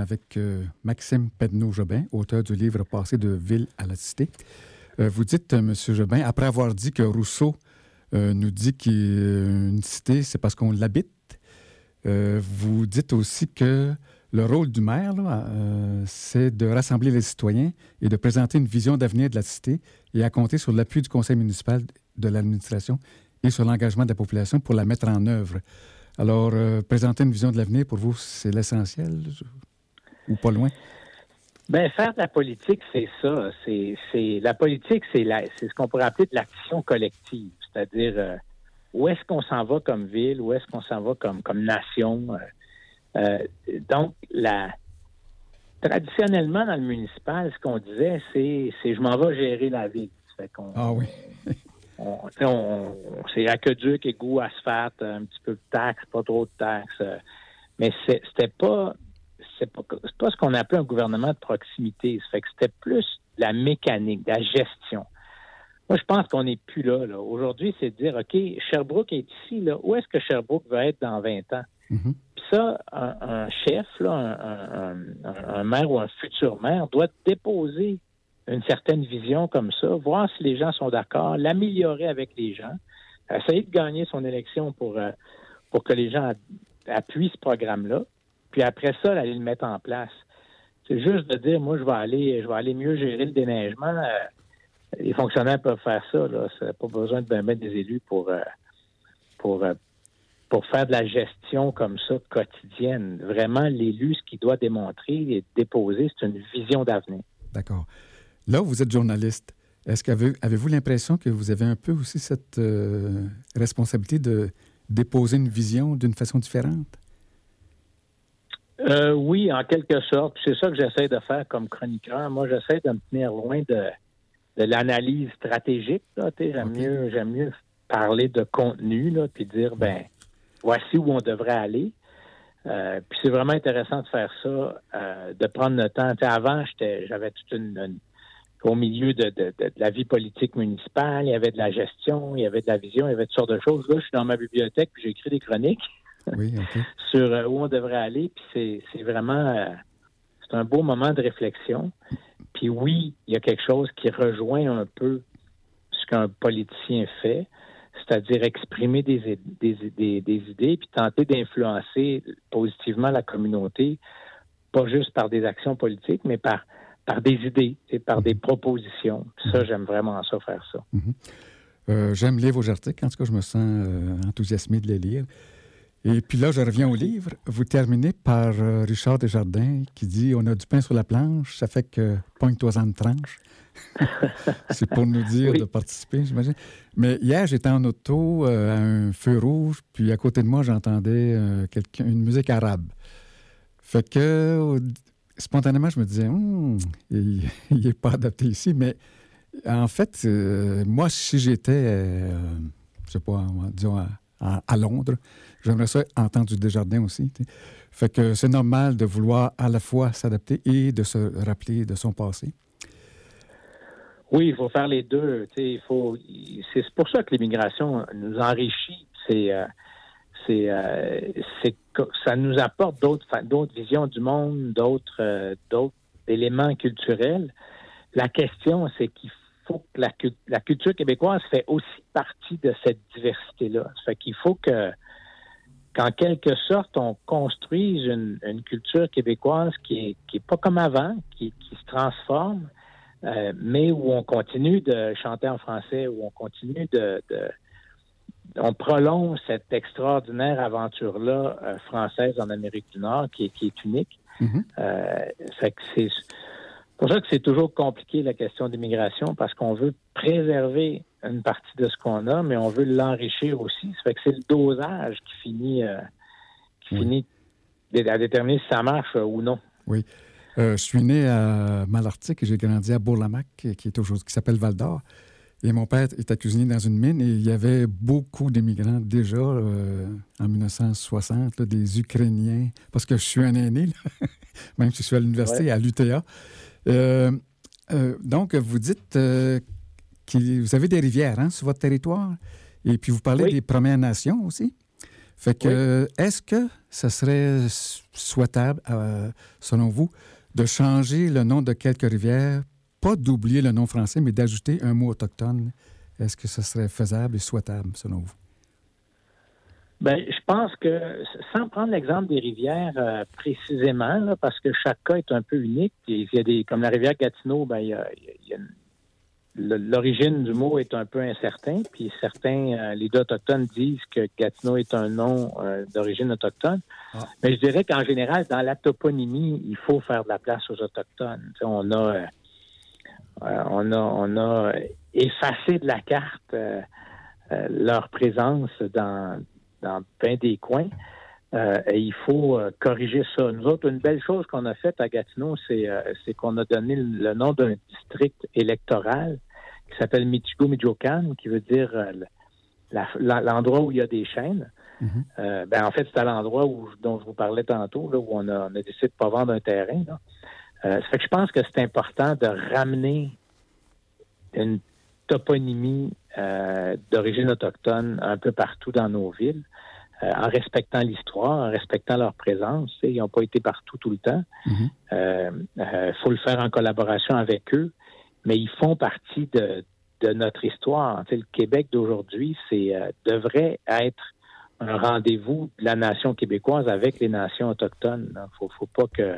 Avec euh, Maxime Pedneau-Jobin, auteur du livre Passer de ville à la cité. Euh, vous dites, euh, Monsieur Jobin, après avoir dit que Rousseau nous dit qu'une cité, c'est parce qu'on l'habite, vous dites aussi que le rôle du maire, c'est de rassembler les citoyens et de présenter une vision d'avenir de la cité et à compter sur l'appui du conseil municipal de l'administration et sur l'engagement de la population pour la mettre en œuvre. Alors, présenter une vision de l'avenir, pour vous, c'est l'essentiel ou pas loin? Ben, faire de la politique, c'est ça. C'est, c'est la politique, c'est la, c'est ce qu'on pourrait appeler de l'action collective, c'est-à-dire euh, où est-ce qu'on s'en va comme ville, où est-ce qu'on s'en va comme comme nation. euh, euh, donc, la traditionnellement dans le municipal, ce qu'on disait, c'est, c'est je m'en vais gérer la ville. Fait qu'on, Ah oui. on, on- c'est aqueduc, égout, asphalte, un petit peu de taxes, pas trop de taxes. mais c'est- c'était pas c'est pas, pas ce qu'on appelait un gouvernement de proximité. Ça fait que c'était plus la mécanique, la gestion. Moi, je pense qu'on n'est plus là. là. Aujourd'hui, c'est de dire, OK, Sherbrooke est ici. Là. Où est-ce que Sherbrooke va être dans 20 ans? Mhm. Puis ça, un, un chef, là, un, un- un- un maire ou un futur maire doit déposer une certaine vision comme ça, voir si les gens sont d'accord, l'améliorer avec les gens, essayer de gagner son élection pour, euh, pour que les gens appuient ce programme-là, puis après ça, aller le mettre en place. C'est juste de dire, moi, je vais aller, je vais aller mieux gérer le déneigement. euh, les fonctionnaires peuvent faire ça. Là. Ça pas besoin de mettre des élus pour, euh, pour, euh, pour faire de la gestion comme ça quotidienne. Vraiment, l'élu, ce qu'il doit démontrer et déposer, c'est une vision d'avenir. D'accord. Là, vous êtes journaliste. Est-ce qu'avez avez-vous l'impression que vous avez un peu aussi cette responsabilité de déposer une vision d'une façon différente? Euh, oui, en quelque sorte. C'est ça que j'essaie de faire comme chroniqueur. Moi, j'essaie de me tenir loin de, de l'analyse stratégique. J'aime mieux, j'aime mieux parler de contenu, là, puis dire, ben, voici où on devrait aller. Euh, puis c'est vraiment intéressant de faire ça, euh, de prendre le temps. Tu sais, avant, j'étais, j'avais toute une, une- au milieu de, de- de- la vie politique municipale, il y avait de la gestion, il y avait de la vision, il y avait toutes sortes de choses. Là, je suis dans ma bibliothèque, puis j'ai écrit des chroniques Oui, sur euh, où on devrait aller. Puis c'est, vraiment euh, c'est un beau moment de réflexion. Puis oui, il y a quelque chose qui rejoint un peu ce qu'un politicien fait, c'est-à-dire exprimer des, des, des, des idées puis tenter d'influencer positivement la communauté, pas juste par des actions politiques, mais par par des idées et par des propositions. Puis ça, j'aime vraiment ça, faire ça. Euh, J'aime lire vos articles. En tout cas, je me sens euh, enthousiasmé de les lire. Et puis là, je reviens au livre. Vous terminez par euh, Richard Desjardins qui dit On a du pain sur la planche, ça fait que pogne-toi en tranche. C'est pour nous dire Oui. de participer, j'imagine. Mais hier, j'étais en auto euh, à un feu rouge, puis à côté de moi, j'entendais euh, une musique arabe. Fait que spontanément, je me disais Hum, il n'est pas adapté ici, mais en fait, moi, si j'étais, je sais pas, disons à, à- Londres, j'aimerais ça entendre du Desjardins aussi. Fait que c'est normal de vouloir à la fois s'adapter et de se rappeler de son passé. Oui, il faut faire les deux. C'est pour ça que l'immigration nous enrichit. Euh, euh, ça nous apporte d'autres, visions du monde, d'autres, euh, d'autres éléments culturels. La question, c'est qu'il faut que la, cul- la culture québécoise fait aussi partie de cette diversité-là. Ça fait qu'il faut que, qu'en quelque sorte, on construise une, une culture québécoise qui est, qui est pas comme avant, qui, qui se transforme, euh, mais où on continue de chanter en français, où on continue de, de- on prolonge cette extraordinaire aventure-là euh, française en Amérique du Nord qui est, qui est unique. Mhm. Euh, fait que c'est pour ça que c'est toujours compliqué la question d'immigration parce qu'on veut préserver une partie de ce qu'on a, mais on veut l'enrichir aussi. Ça fait que c'est le dosage qui finit, euh, qui Oui. finit à déterminer si ça marche euh, ou non. Oui. Euh, je suis né à Malartic et j'ai grandi à Bourlamac, qui, est aujourd'hui, qui s'appelle Val d'Or. Et mon père était cuisinier dans une mine et il y avait beaucoup d'immigrants déjà euh, en 1960, des Ukrainiens, parce que je suis un aîné, même si je suis à l'université, à l'UTA. Euh, euh, donc, vous dites que vous avez des rivières hein, sur votre territoire et puis vous parlez des Premières Nations aussi. Fait que, est-ce que ce serait souhaitable, selon vous, de changer le nom de quelques rivières pas d'oublier le nom français, mais d'ajouter un mot autochtone? Est-ce que ce serait faisable et souhaitable, selon vous? Bien, je pense que, sans prendre l'exemple des rivières euh, précisément, parce que chaque cas est un peu unique, il y a des, comme la rivière Gatineau, ben, il y a, l'origine du mot est un peu incertain, puis certains euh, les deux autochtones disent que Gatineau est un nom euh, d'origine autochtone. Ah. Mais je dirais qu'en général, dans la toponymie, il faut faire de la place aux autochtones. on a euh, on, a, on a effacé de la carte leur présence dans, dans bien des coins. et il faut corriger ça. Nous autres, une belle chose qu'on a faite à Gatineau, c'est qu'on a donné le, nom d'un district électoral qui s'appelle Michigo Michoacan, qui veut dire l'endroit où il y a des chaînes. Mm-hmm. ben, en fait, c'est à l'endroit dont je vous parlais tantôt, là, où on a, on a décidé de ne pas vendre un terrain. Là. Euh, ça fait que je pense que c'est important de ramener une toponymie euh, d'origine autochtone un peu partout dans nos villes, euh, en respectant l'histoire, en respectant leur présence. Ils n'ont pas été partout tout le temps. Il mm-hmm. faut le faire en collaboration avec eux, mais ils font partie de, notre histoire. le Québec d'aujourd'hui, c'est devrait être un rendez-vous de la nation québécoise avec les nations autochtones. Il ne faut, faut, pas que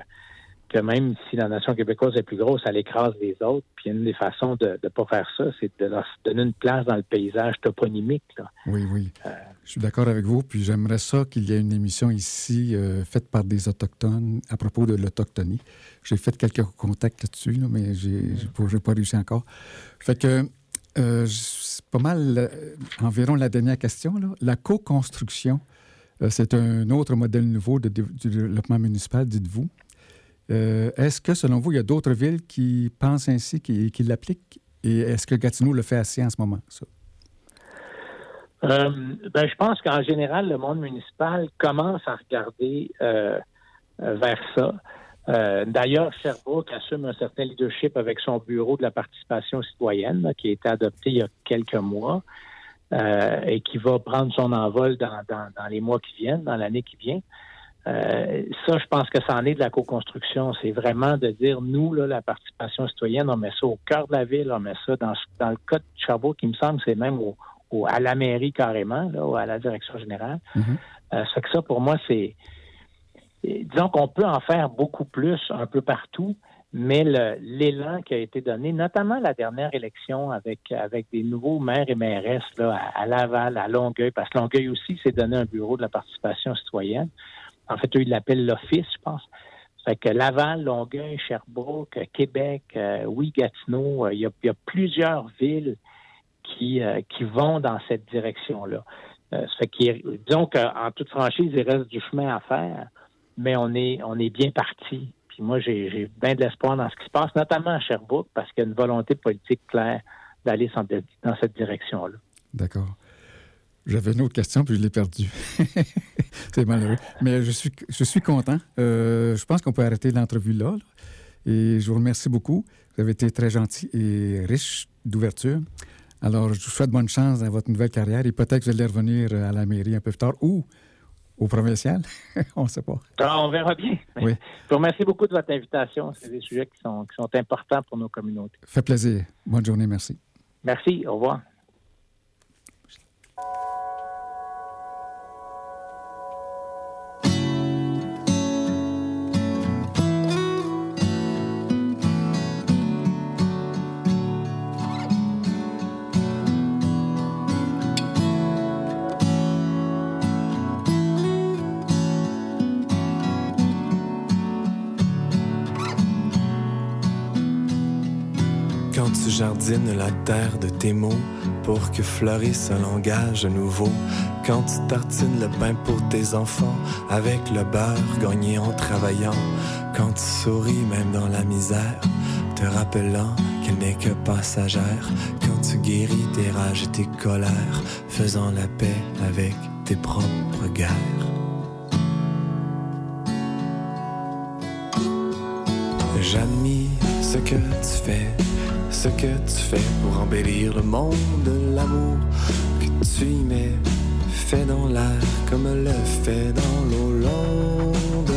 que même si la nation québécoise est plus grosse, elle écrase les autres. Puis une des façons de ne pas faire ça, c'est de leur donner une place dans le paysage toponymique. Oui, oui. Euh, Je suis d'accord avec vous. Puis j'aimerais ça qu'il y ait une émission ici euh, faite par des Autochtones à propos de l'Autochtonie. J'ai fait quelques contacts là-dessus, mais je n'ai pas réussi encore. Fait que euh, c'est pas mal environ la dernière question. La co-construction, c'est un autre modèle nouveau de développement municipal, dites-vous. Euh, est-ce que, selon vous, il y a d'autres villes qui pensent ainsi, qui, l'appliquent? Et est-ce que Gatineau le fait assez en ce moment, ça? Euh, ben, je pense qu'en général, le monde municipal commence à regarder euh, vers ça. D'ailleurs, Sherbrooke assume un certain leadership avec son bureau de la participation citoyenne, qui a été adopté il y a quelques mois et qui va prendre son envol dans les mois qui viennent, dans l'année qui vient. Euh, ça, je pense que ça en est de la co-construction. C'est vraiment de dire, nous, là, la participation citoyenne, on met ça au cœur de la ville, on met ça dans, dans le cas de Chabot, qui me semble, c'est même au, à la mairie carrément, là, ou à la direction générale. Mm-hmm. Euh, ça que ça, pour moi, c'est... Disons qu'on peut en faire beaucoup plus un peu partout, mais l'élan qui a été donné, notamment la dernière élection avec, avec des nouveaux maires et mairesses là, à, à Laval, à Longueuil, parce que Longueuil aussi s'est donné un bureau de la participation citoyenne. En fait, eux, ils l'appellent l'Office, je pense. Fait que Laval, Longueuil, Sherbrooke, Québec, euh, oui, Gatineau, euh, il, y a, plusieurs villes qui, euh, qui vont dans cette direction-là. disons qu'en toute franchise, il reste du chemin à faire, mais on est, on est bien parti. Puis moi, j'ai bien de l'espoir dans ce qui se passe, notamment à Sherbrooke, parce qu'il y a une volonté politique claire d'aller dans cette direction-là. D'accord. J'avais une autre question, puis je l'ai perdue. c'est malheureux. Mais je suis, je suis content. Euh, je pense qu'on peut arrêter l'entrevue là, Et je vous remercie beaucoup. Vous avez été très gentil et riche d'ouverture. Alors, je vous souhaite bonne chance dans votre nouvelle carrière et peut-être que vous allez revenir à la mairie un peu plus tard ou au provincial. on ne sait pas. Alors, on verra bien. Oui. Je vous remercie beaucoup de votre invitation. C'est des sujets qui sont, qui sont importants pour nos communautés. Fait plaisir. Bonne journée. Merci. Merci. Au revoir. Jardine la terre de tes mots pour que fleurisse un langage nouveau. Quand tu tartines le pain pour tes enfants avec le beurre gagné en travaillant. Quand tu souris même dans la misère, te rappelant elle n'est que passagère quand tu guéris tes rages et tes colères, faisant la paix avec tes propres guerres. J'admire ce que tu fais, ce que tu fais pour embellir le monde de l'amour que tu y mets, fait dans l'air comme le fait dans l'eau londe.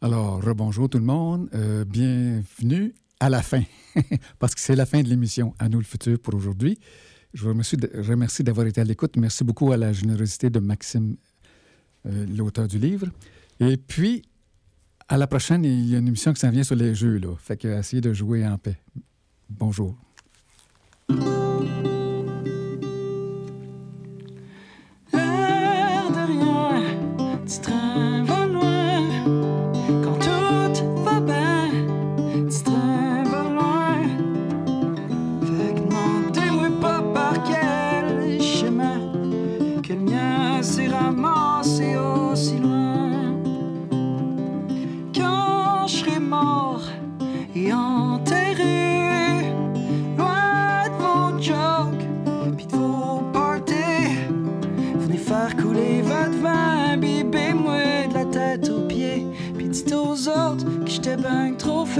Alors, rebonjour tout le monde. Euh, bienvenue à la fin, parce que c'est la fin de l'émission À nous le futur pour aujourd'hui. Je vous remercie, d'avoir été à l'écoute. Merci beaucoup à la générosité de Maxime, euh, l'auteur du livre. Et puis, à la prochaine, il y a une émission qui s'en vient sur les jeux. Là. Fait que essayez de jouer en paix. Bonjour.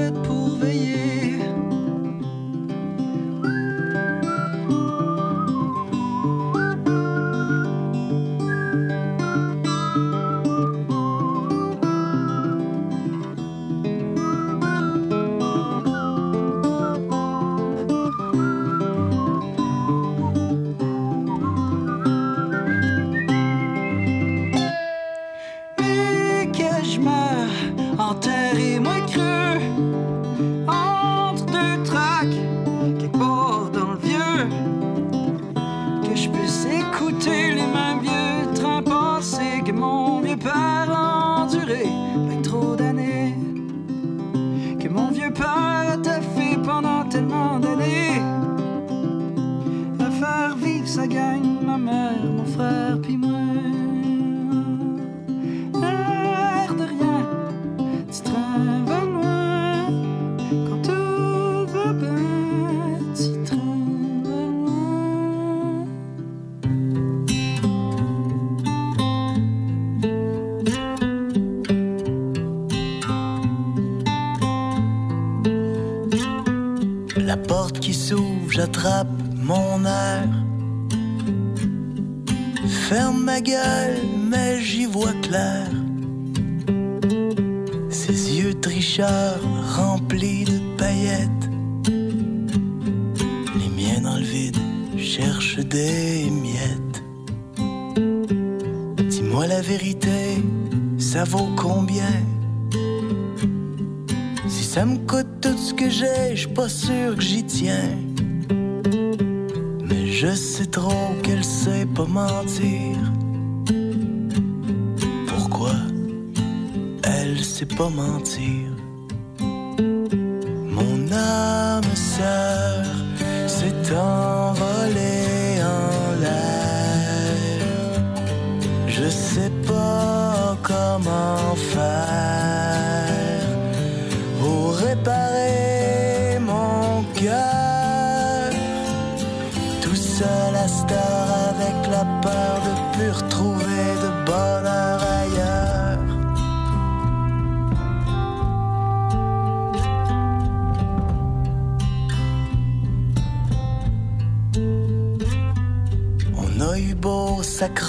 Ben trop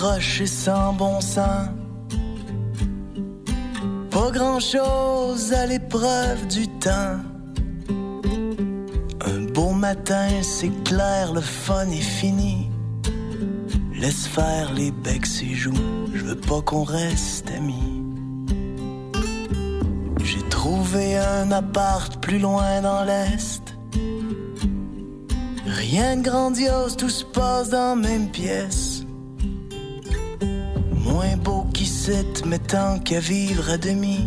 s'accrocher sans bon sens. Pas grand chose à l'épreuve du temps. Un beau matin, c'est clair, le fun est fini. Laisse faire les becs et joues, je veux pas qu'on reste amis. J'ai trouvé un appart plus loin dans l'Est. Rien de grandiose, tout se passe dans la même pièce moins beau qui sait, mais tant qu'à vivre à demi,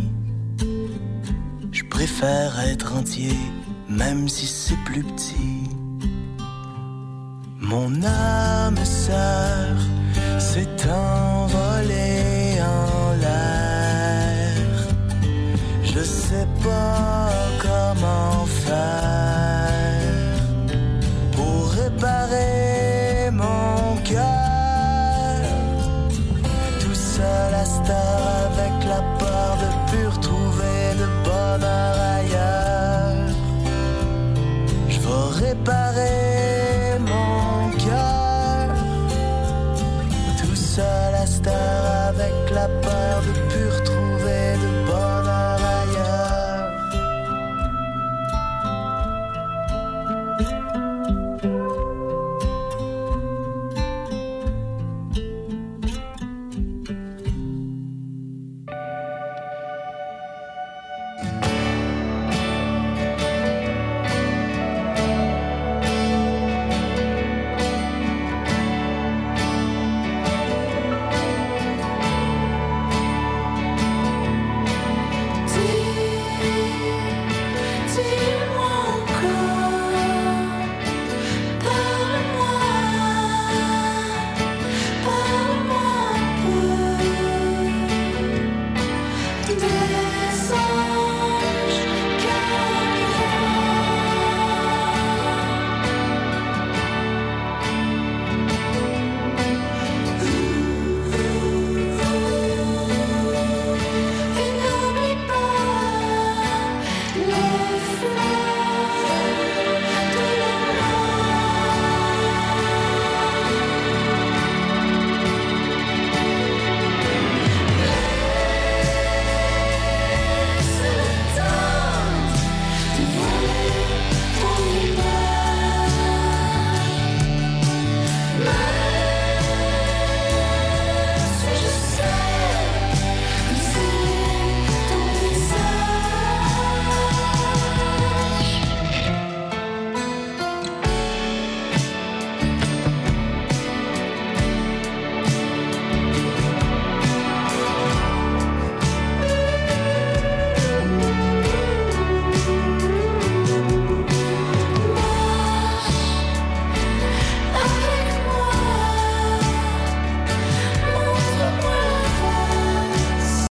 je préfère être entier, même si c'est plus petit. Mon âme sœur s'est envolée en l'air. Je sais pas comment faire. Avec la peur de plus retrouver de bonheur ailleurs. Je vais réparer